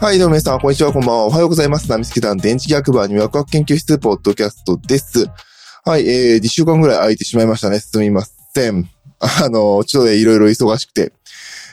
はい、どうも皆さん、こんにちは、こんばんは。おはようございます。ナミスケ団電磁気学部アニメワクワク研究室ポッドキャストです。はい、えー、2週間ぐらい空いてしまいましたね。すみません。あの、ちょっとね、いろいろ忙しくて、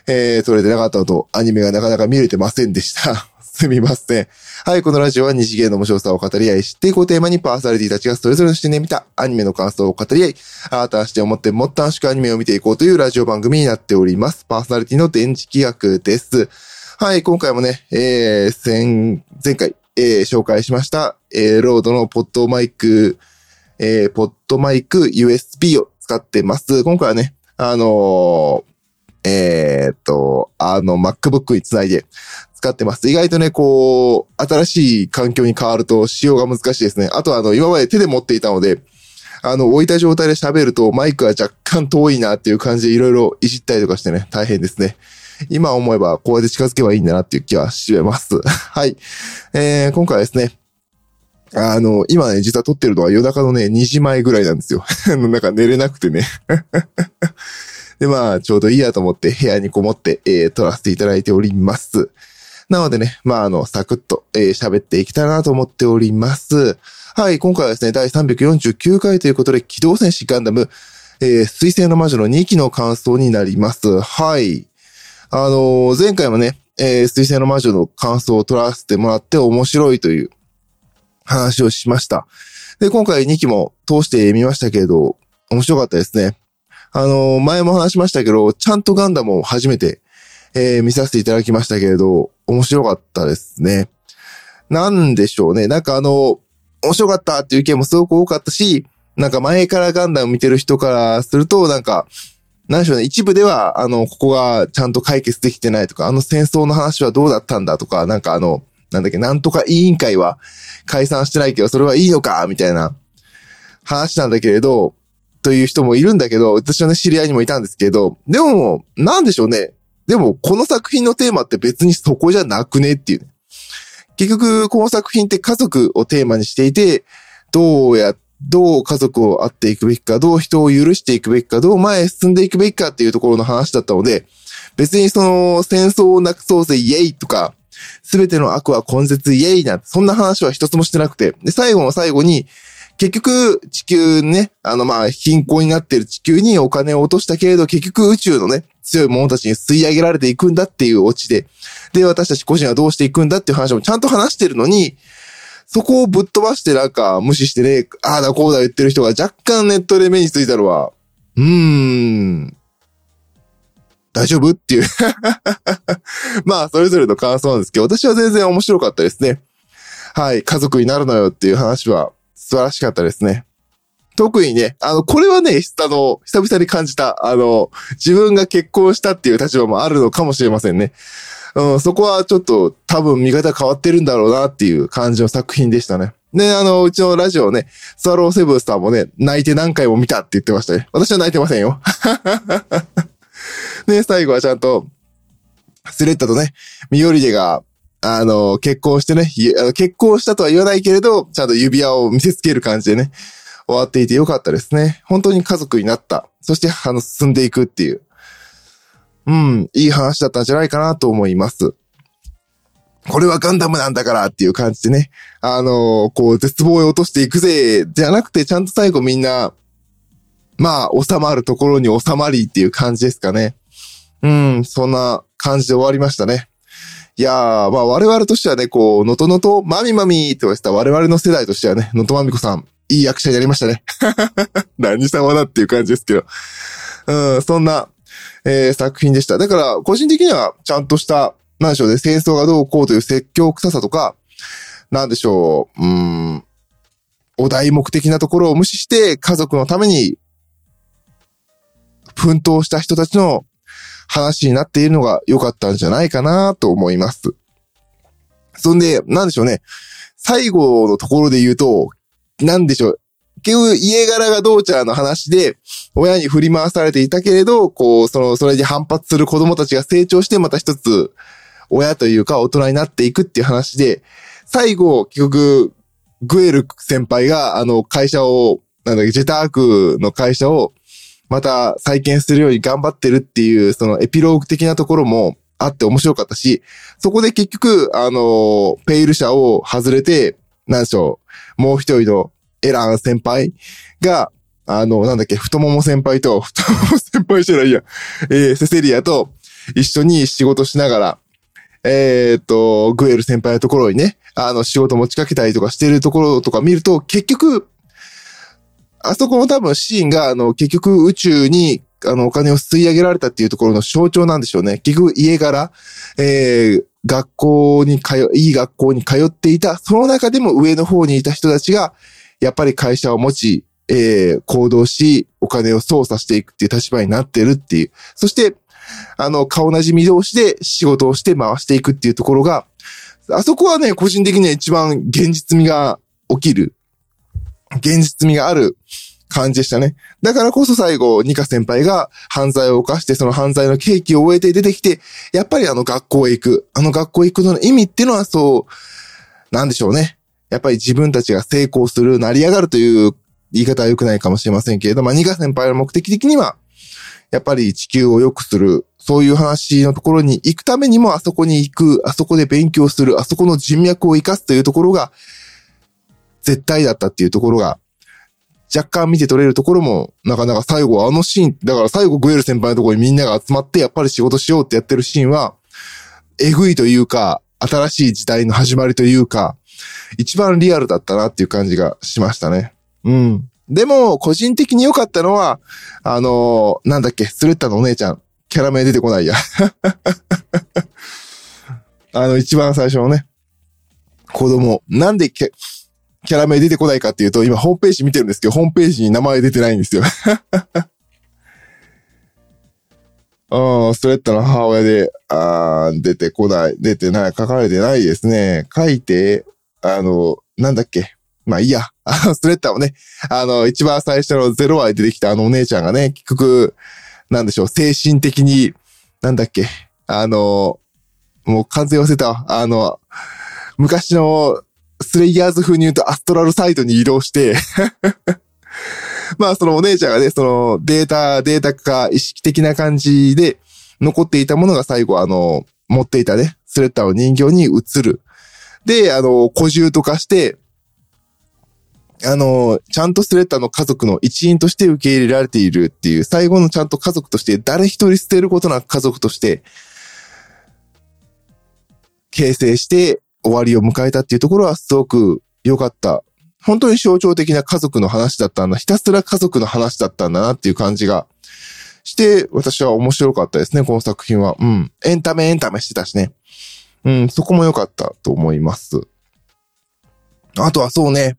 えー、撮れてなかったのと、アニメがなかなか見れてませんでした。すみません。はい、このラジオは二次元の面白さを語り合い、知っていこうテーマにパーソナリティたちがそれぞれの視点で見たアニメの感想を語り合い、新たな視点を持ってもっと楽しくアニメを見ていこうというラジオ番組になっております。パーソナリティの電磁気学です。はい、今回もね、えー、前、前回、えー、紹介しました、えー、ロードのポッドマイク、えー、ポッドマイク USB を使ってます。今回はね、あのーえーっと、あの、MacBook につないで使ってます。意外とね、こう、新しい環境に変わると使用が難しいですね。あとあの、今まで手で持っていたので、あの、置いた状態で喋るとマイクは若干遠いなっていう感じでいろいろいじったりとかしてね、大変ですね。今思えばこうやって近づけばいいんだなっていう気はします。はい。えー、今回はですね、あの、今ね、実は撮ってるのは夜中のね、2時前ぐらいなんですよ。のなんか寝れなくてね。で、まあ、ちょうどいいやと思って部屋にこもって、えー、撮らせていただいております。なのでね、まあ、あの、サクッと、えー喋っていきたいなと思っております。はい、今回はですね、第349回ということで、機動戦士ガンダム、えー、水星の魔女の2期の感想になります。はい。あの前回もね、えー、水星の魔女の感想を取らせてもらって面白いという話をしました。で、今回2期も通してみましたけれど、面白かったですね。あの前も話しましたけど、ちゃんとガンダムを初めて、えー見させていただきましたけれど、面白かったですね。なんでしょうね。なんかあの、面白かったっていう意見もすごく多かったし、なんか前からガンダム見てる人からすると、なんか、なんでしょうね。一部では、あの、ここがちゃんと解決できてないとか、あの戦争の話はどうだったんだとか、なんかあの、なんだっけ、なんとか委員会は解散してないけど、それはいいのかみたいな話なんだけれど、という人もいるんだけど、私はね、知り合いにもいたんですけど、でも、なんでしょうね。でも、この作品のテーマって別にそこじゃなくねっていう。結局、この作品って家族をテーマにしていて、どうやって、どう家族を会っていくべきか、どう人を許していくべきか、どう前へ進んでいくべきかっていうところの話だったので、別にその戦争をなくそうぜイエイとか、すべての悪は根絶イエイなんて、そんな話は一つもしてなくて、で、最後の最後に、結局、地球ね、あの、まあ、貧困になっている地球にお金を落としたけれど、結局宇宙のね、強い者たちに吸い上げられていくんだっていうオチで、で、私たち個人はどうしていくんだっていう話もちゃんと話してるのに、そこをぶっ飛ばしてなんか無視してね、ああだこうだ言ってる人が若干ネットで目についたのは、うーん、大丈夫っていう。まあ、それぞれの感想なんですけど、私は全然面白かったですね。はい、家族になるのよっていう話は素晴らしかったですね。特にね、あの、これはね、あの、久々に感じた、あの、自分が結婚したっていう立場もあるのかもしれませんね。うん、そこはちょっと多分見方変わってるんだろうなっていう感じの作品でしたね。で、あの、うちのラジオね、スワローセブンスさんもね、泣いて何回も見たって言ってましたね。私は泣いてませんよ。ね、最後はちゃんと、スレッタとね、ミオリデが、あの、結婚してね、結婚したとは言わないけれど、ちゃんと指輪を見せつける感じでね、終わっていてよかったですね。本当に家族になった。そして、あの、進んでいくっていう。うん、いい話だったんじゃないかなと思います。これはガンダムなんだからっていう感じでね、あのこう、絶望へ落としていくぜ、じゃなくて、ちゃんと最後みんな、まあ、収まるところに収まりっていう感じですかね。うん、そんな感じで終わりましたね。いやー、まあ我々としてはね、こう、のとのと、まみまみって言われてた我々の世代としてはね、のとまみこさん、いい役者になりましたね。何様だっていう感じですけど。うん、そんな、えー作品でした。だから、個人的には、ちゃんとした、なんでしょうね、戦争がどうこうという説教臭さとか、なんでしょう、うん、お題目的なところを無視して、家族のために、奮闘した人たちの話になっているのが良かったんじゃないかなと思います。そんで、なんでしょうね。最後のところで言うと、なんでしょう。局、家柄がどうちゃーの話で、親に振り回されていたけれど、こう、その、それに反発する子供たちが成長して、また一つ、親というか大人になっていくっていう話で、最後、結局、グエル先輩が、あの、会社を、なんだっけ、ジェタークの会社を、また再建するように頑張ってるっていう、そのエピローグ的なところも、あって面白かったし、そこで結局、あの、ペイル社を外れて、なんでしょう、もう一人のエラン先輩が、あの、なんだっけ、太もも先輩と、太もも先輩じゃないや、えー、セセリアと一緒に仕事しながら、えー、っと、グエル先輩のところにね、あの、仕事持ちかけたりとかしてるところとか見ると、結局、あそこも多分シーンが、あの、結局宇宙に、あの、お金を吸い上げられたっていうところの象徴なんでしょうね。結局家柄、えー、学校に通、いい学校に通っていた、その中でも上の方にいた人たちが、やっぱり会社を持ち、えー、行動し、お金を操作していくっていう立場になってるっていう。そして、あの、顔なじみ同士で仕事をして回していくっていうところが、あそこはね、個人的には一番現実味が起きる、現実味がある感じでしたね。だからこそ最後、ニカ先輩が犯罪を犯して、その犯罪の契機を終えて出てきて、やっぱりあの学校へ行く。あの学校へ行くのの意味っていうのはそう、なんでしょうね。やっぱり自分たちが成功する、成り上がるという言い方は良くないかもしれませんけれど、まあ、ニカ先輩の目的的には、やっぱり地球を良くする、そういう話のところに行くためにもあそこに行く、あそこで勉強する、あそこの人脈を活かすというところが、絶対だったっていうところが、若干見て取れるところも、なかなか最後あのシーン、だから最後グエル先輩のところにみんなが集まってやっぱり仕事しようってやってるシーンは、えぐいというか、新しい時代の始まりというか、一番リアルだったなっていう感じがしましたね。うん。でも、個人的に良かったのは、あのー、なんだっけ、スレッタのお姉ちゃん、キャラ名出てこないや。あの、一番最初のね、子供、なんでキャキャラ名出てこないかっていうと、今ホームページ見てるんですけど、ホームページに名前出てないんですよ。あ あ、ストレッタの母親で、あ、出てこない、出てない、書かれてないですね。書いて、あの、なんだっけ？まあいいや。スレッタをね、あの、一番最初のゼロ話で出てきたあのお姉ちゃんがね、結局、なんでしょう、精神的に、なんだっけ？あの、もう完全忘れた。あの、昔のスレイヤーズ風に言うとアストラルサイトに移動して まあそのお姉ちゃんがね、そのデータ、データ化意識的な感じで残っていたものが最後あの、持っていたね、スレッタの人形に移る。で、あの、古獣とかして、あの、ちゃんとスレッタの家族の一員として受け入れられているっていう、最後のちゃんと家族として、誰一人捨てることなく家族として、形成して終わりを迎えたっていうところはすごく良かった。本当に象徴的な家族の話だったんだ。ひたすら家族の話だったんだなっていう感じがして、私は面白かったですね、この作品は。うん。エンタメエンタメしてたしね。うん、そこも良かったと思います。あとはそうね。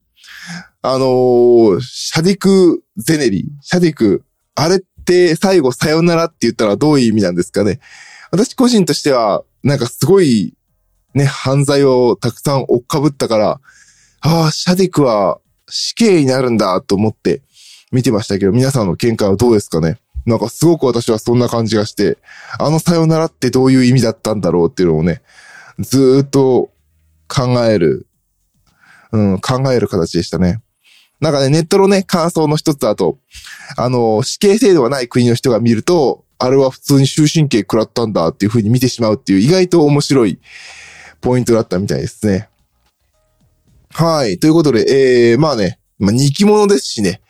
あのー、シャディク・ゼネリ、シャディク、あれって最後さよならって言ったらどういう意味なんですかね。私個人としては、なんかすごい、ね、犯罪をたくさん追っかぶったから、ああ、シャディクは死刑になるんだと思って見てましたけど、皆さんの見解はどうですかねなんかすごく私はそんな感じがして、あのさよならってどういう意味だったんだろうっていうのをね、ずっと考える、うん、考える形でしたね。なんかね、ネットのね、感想の一つだと、あの、死刑制度がない国の人が見ると、あれは普通に終身刑食らったんだっていう風に見てしまうっていう意外と面白いポイントだったみたいですね。はい。ということで、えー、まあね、まあ、人気者ですしね。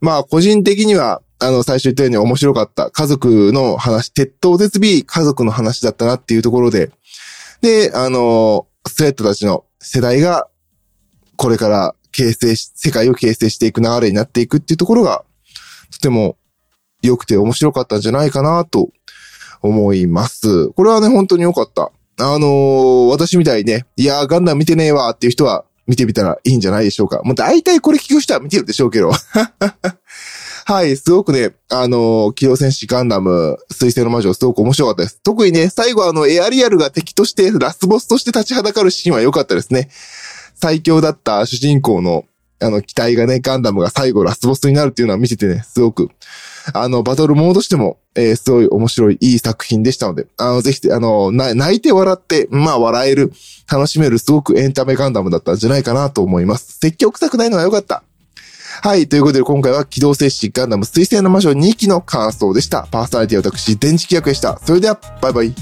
まあ、個人的には、あの、最初言ったように面白かった家族の話、鉄塔絶尾家族の話だったなっていうところで、で、あの、スレッドたちの世代が、これから形成し、世界を形成していく流れになっていくっていうところが、とても良くて面白かったんじゃないかなと思います。これはね、本当に良かった。あのー、私みたいにね、いやー、ガンダム見てねえわっていう人は見てみたらいいんじゃないでしょうか。もう大体これ聞く人は見てるでしょうけど。はい、すごくね、あの、機動戦士ガンダム、水星の魔女、すごく面白かったです。特にね、最後あの、エアリアルが敵として、ラスボスとして立ちはだかるシーンは良かったですね。最強だった主人公の、あの、機体がね、ガンダムが最後ラスボスになるっていうのは見ててね、すごく、あの、バトルモードしても、えー、すごい面白い、いい作品でしたので、あの、ぜひ、あの、泣いて笑って、まあ、笑える、楽しめる、すごくエンタメガンダムだったんじゃないかなと思います。積極臭くないのは良かった。はい。ということで、今回は機動戦士ガンダム水星の魔女2期の感想でした。パーソナリティは私、電池企画でした。それでは、バイバイ。